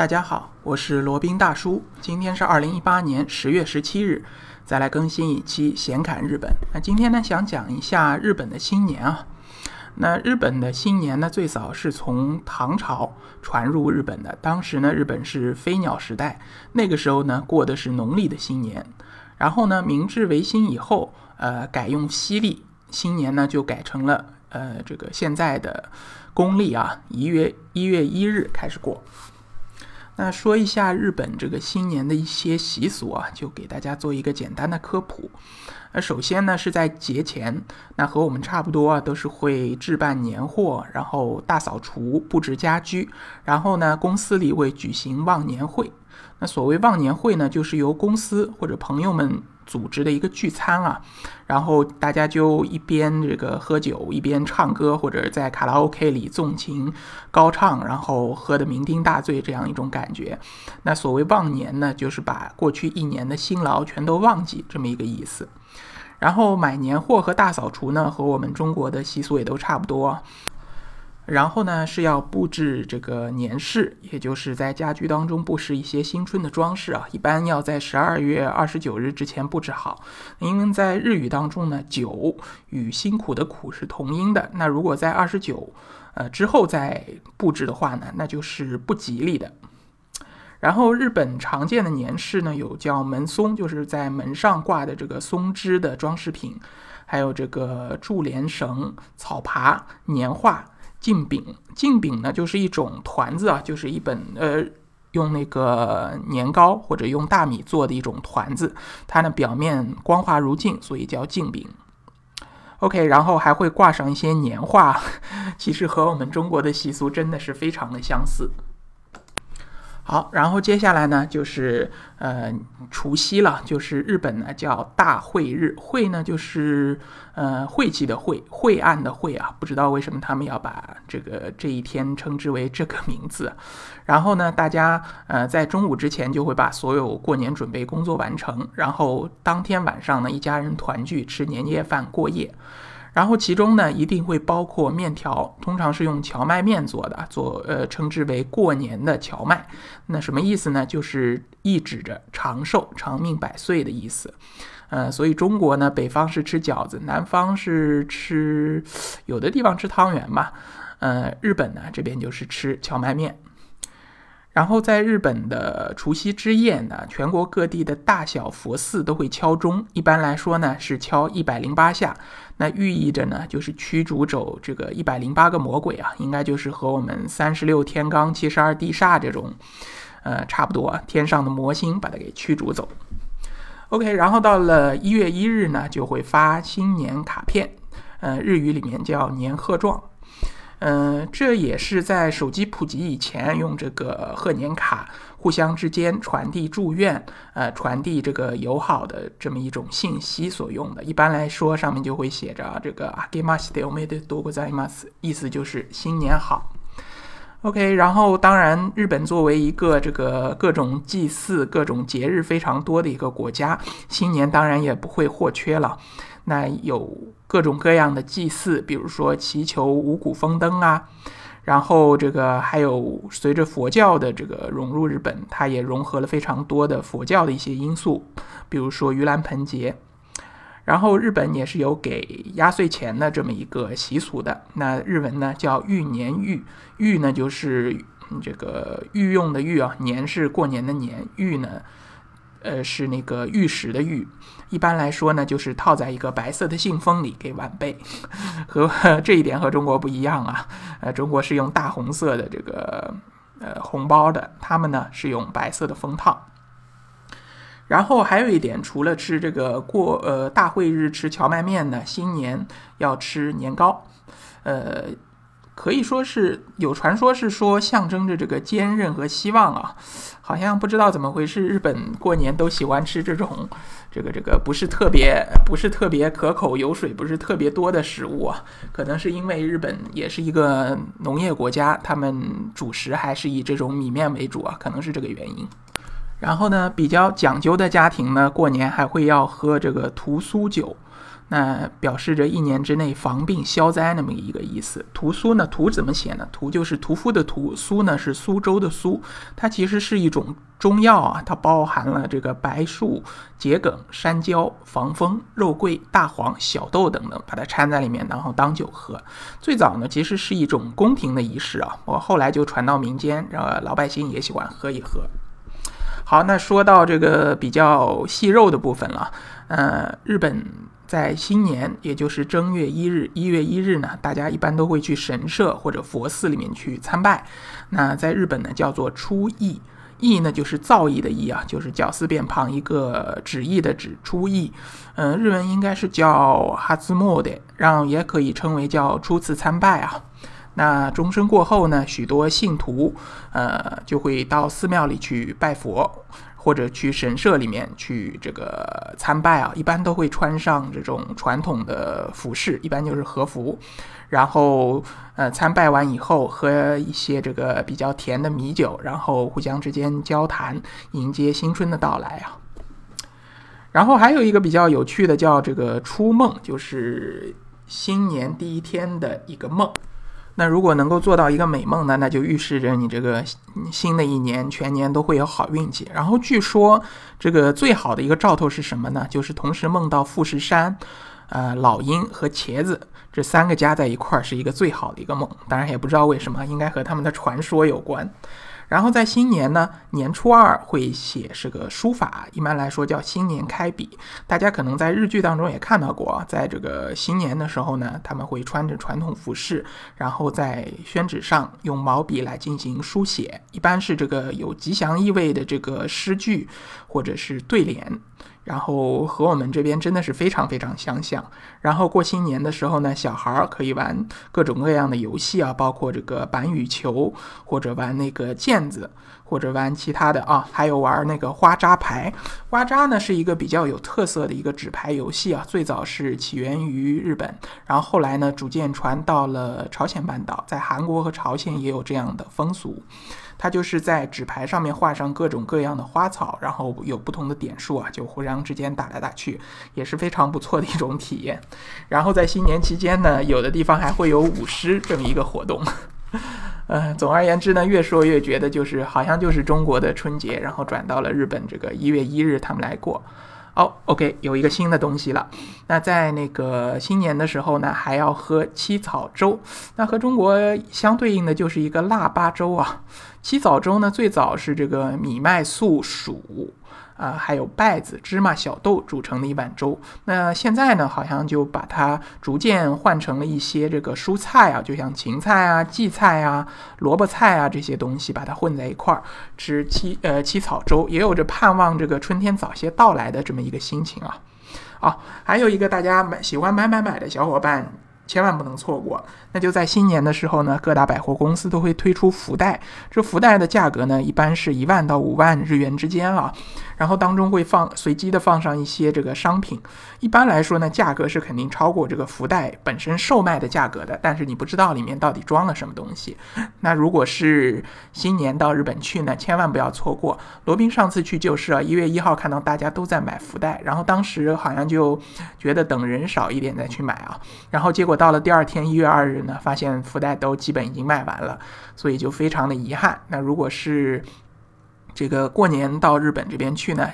大家好，我是罗宾大叔。今天是二零一八年十月十七日，再来更新一期闲侃日本。那今天呢，想讲一下日本的新年啊。那日本的新年呢，最早是从唐朝传入日本的。当时呢，日本是飞鸟时代，那个时候呢，过的是农历的新年。然后呢，明治维新以后，呃，改用西历，新年呢就改成了呃这个现在的公历啊，一月一月一日开始过。那说一下日本这个新年的一些习俗啊，就给大家做一个简单的科普。那首先呢是在节前，那和我们差不多啊，都是会置办年货，然后大扫除、布置家居，然后呢公司里会举行忘年会。那所谓忘年会呢，就是由公司或者朋友们。组织的一个聚餐啊，然后大家就一边这个喝酒，一边唱歌，或者在卡拉 OK 里纵情高唱，然后喝得酩酊大醉，这样一种感觉。那所谓忘年呢，就是把过去一年的辛劳全都忘记，这么一个意思。然后买年货和大扫除呢，和我们中国的习俗也都差不多。然后呢，是要布置这个年饰，也就是在家居当中布置一些新春的装饰啊。一般要在十二月二十九日之前布置好，因为在日语当中呢，九与辛苦的苦是同音的。那如果在二十九呃之后再布置的话呢，那就是不吉利的。然后日本常见的年饰呢，有叫门松，就是在门上挂的这个松枝的装饰品，还有这个柱连绳、草爬、年画。镜饼，镜饼呢就是一种团子啊，就是一本呃用那个年糕或者用大米做的一种团子，它呢表面光滑如镜，所以叫镜饼。OK，然后还会挂上一些年画，其实和我们中国的习俗真的是非常的相似。好，然后接下来呢，就是呃除夕了，就是日本呢叫大晦日，晦呢就是呃晦气的晦，晦暗的晦啊，不知道为什么他们要把这个这一天称之为这个名字。然后呢，大家呃在中午之前就会把所有过年准备工作完成，然后当天晚上呢一家人团聚吃年夜饭过夜。然后其中呢，一定会包括面条，通常是用荞麦面做的，做呃称之为过年的荞麦。那什么意思呢？就是意指着长寿、长命百岁的意思。呃，所以中国呢，北方是吃饺子，南方是吃有的地方吃汤圆吧。呃，日本呢这边就是吃荞麦面。然后在日本的除夕之夜呢，全国各地的大小佛寺都会敲钟，一般来说呢是敲一百零八下，那寓意着呢就是驱逐走这个一百零八个魔鬼啊，应该就是和我们三十六天罡七十二地煞这种，呃差不多，天上的魔星把它给驱逐走。OK，然后到了一月一日呢，就会发新年卡片，呃日语里面叫年贺状。嗯，这也是在手机普及以前，用这个贺年卡互相之间传递祝愿，呃，传递这个友好的这么一种信息所用的。一般来说，上面就会写着这个 “Aguas de Ome de Dozai Mas”，意思就是新年好。OK，然后当然，日本作为一个这个各种祭祀、各种节日非常多的一个国家，新年当然也不会或缺了。那有各种各样的祭祀，比如说祈求五谷丰登啊，然后这个还有随着佛教的这个融入日本，它也融合了非常多的佛教的一些因素，比如说盂兰盆节。然后日本也是有给压岁钱的这么一个习俗的，那日文呢叫玉年玉，玉呢就是这个御用的御啊，年是过年的年，玉呢。呃，是那个玉石的玉，一般来说呢，就是套在一个白色的信封里给晚辈，和这一点和中国不一样啊。呃，中国是用大红色的这个呃红包的，他们呢是用白色的封套。然后还有一点，除了吃这个过呃大会日吃荞麦面呢，新年要吃年糕，呃。可以说是有传说，是说象征着这个坚韧和希望啊。好像不知道怎么回事，日本过年都喜欢吃这种，这个这个不是特别不是特别可口、油水不是特别多的食物啊。可能是因为日本也是一个农业国家，他们主食还是以这种米面为主啊，可能是这个原因。然后呢，比较讲究的家庭呢，过年还会要喝这个屠苏酒。那表示着一年之内防病消灾那么一个意思。屠苏呢，屠怎么写呢？屠就是屠夫的屠，苏呢是苏州的苏。它其实是一种中药啊，它包含了这个白术、桔梗、山椒、防风、肉桂、大黄、小豆等等，把它掺在里面，然后当酒喝。最早呢，其实是一种宫廷的仪式啊，我后来就传到民间，然后老百姓也喜欢喝一喝。好，那说到这个比较细肉的部分了，呃，日本。在新年，也就是正月一日，一月一日呢，大家一般都会去神社或者佛寺里面去参拜。那在日本呢，叫做初詣，詣呢就是造诣的诣啊，就是绞丝边旁一个旨意的旨，初詣。嗯，日文应该是叫哈兹莫的，让也可以称为叫初次参拜啊。那钟声过后呢，许多信徒呃就会到寺庙里去拜佛。或者去神社里面去这个参拜啊，一般都会穿上这种传统的服饰，一般就是和服，然后呃参拜完以后喝一些这个比较甜的米酒，然后互相之间交谈，迎接新春的到来啊。然后还有一个比较有趣的叫这个初梦，就是新年第一天的一个梦。那如果能够做到一个美梦呢，那就预示着你这个新的一年全年都会有好运气。然后据说这个最好的一个兆头是什么呢？就是同时梦到富士山、呃老鹰和茄子这三个加在一块儿是一个最好的一个梦。当然也不知道为什么，应该和他们的传说有关。然后在新年呢，年初二会写这个书法，一般来说叫新年开笔。大家可能在日剧当中也看到过，在这个新年的时候呢，他们会穿着传统服饰，然后在宣纸上用毛笔来进行书写，一般是这个有吉祥意味的这个诗句或者是对联。然后和我们这边真的是非常非常相像。然后过新年的时候呢，小孩儿可以玩各种各样的游戏啊，包括这个板羽球，或者玩那个毽子，或者玩其他的啊，还有玩那个花扎牌。花扎呢是一个比较有特色的一个纸牌游戏啊，最早是起源于日本，然后后来呢逐渐传到了朝鲜半岛，在韩国和朝鲜也有这样的风俗。它就是在纸牌上面画上各种各样的花草，然后有不同的点数啊，就互相之间打来打去，也是非常不错的一种体验。然后在新年期间呢，有的地方还会有舞狮这么一个活动。呃，总而言之呢，越说越觉得就是好像就是中国的春节，然后转到了日本这个一月一日他们来过。哦，OK，有一个新的东西了。那在那个新年的时候呢，还要喝七草粥。那和中国相对应的就是一个腊八粥啊。七草粥呢，最早是这个米麦素黍。啊，还有稗子、芝麻、小豆煮成的一碗粥。那现在呢，好像就把它逐渐换成了一些这个蔬菜啊，就像芹菜啊、荠菜啊、萝卜菜啊这些东西，把它混在一块儿吃七呃七草粥，也有着盼望这个春天早些到来的这么一个心情啊。啊，还有一个大家买喜欢买买买的小伙伴。千万不能错过。那就在新年的时候呢，各大百货公司都会推出福袋。这福袋的价格呢，一般是一万到五万日元之间啊。然后当中会放随机的放上一些这个商品。一般来说呢，价格是肯定超过这个福袋本身售卖的价格的。但是你不知道里面到底装了什么东西。那如果是新年到日本去呢，千万不要错过。罗宾上次去就是啊，一月一号看到大家都在买福袋，然后当时好像就觉得等人少一点再去买啊。然后结果。到了第二天一月二日呢，发现福袋都基本已经卖完了，所以就非常的遗憾。那如果是这个过年到日本这边去呢，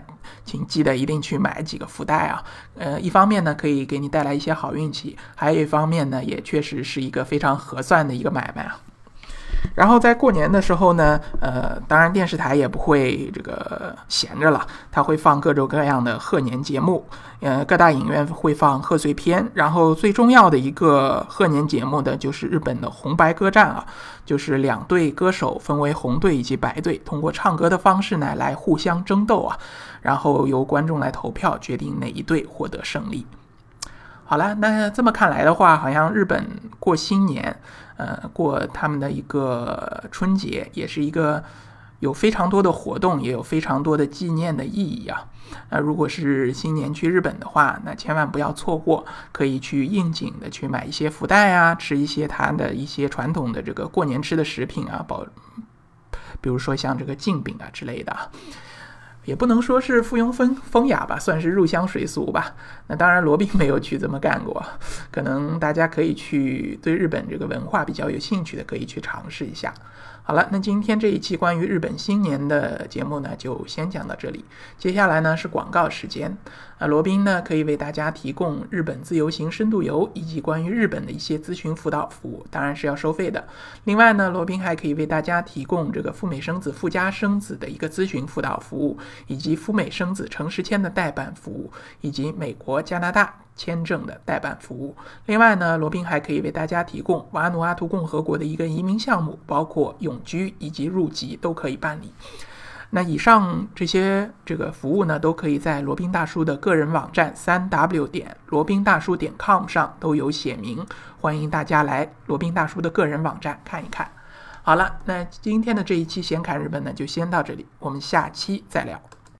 请记得一定去买几个福袋啊。呃，一方面呢可以给你带来一些好运气，还有一方面呢也确实是一个非常合算的一个买卖啊。然后在过年的时候呢，呃，当然电视台也不会这个闲着了，它会放各种各样的贺年节目，呃，各大影院会放贺岁片。然后最重要的一个贺年节目的就是日本的红白歌战啊，就是两队歌手分为红队以及白队，通过唱歌的方式呢来互相争斗啊，然后由观众来投票决定哪一队获得胜利。好了，那这么看来的话，好像日本过新年，呃，过他们的一个春节，也是一个有非常多的活动，也有非常多的纪念的意义啊。那如果是新年去日本的话，那千万不要错过，可以去应景的去买一些福袋啊，吃一些它的一些传统的这个过年吃的食品啊，包，比如说像这个镜饼啊之类的。也不能说是附庸风风雅吧，算是入乡随俗吧。那当然，罗宾没有去这么干过，可能大家可以去对日本这个文化比较有兴趣的，可以去尝试一下。好了，那今天这一期关于日本新年的节目呢，就先讲到这里。接下来呢是广告时间，啊，罗宾呢可以为大家提供日本自由行深度游以及关于日本的一些咨询辅导服务，当然是要收费的。另外呢，罗宾还可以为大家提供这个赴美生子、赴加生子的一个咨询辅导服务，以及赴美生子城市签的代办服务，以及美国、加拿大。签证的代办服务。另外呢，罗宾还可以为大家提供瓦努阿图共和国的一个移民项目，包括永居以及入籍都可以办理。那以上这些这个服务呢，都可以在罗宾大叔的个人网站三 w 点罗宾大叔点 com 上都有写明，欢迎大家来罗宾大叔的个人网站看一看。好了，那今天的这一期闲侃日本呢，就先到这里，我们下期再聊。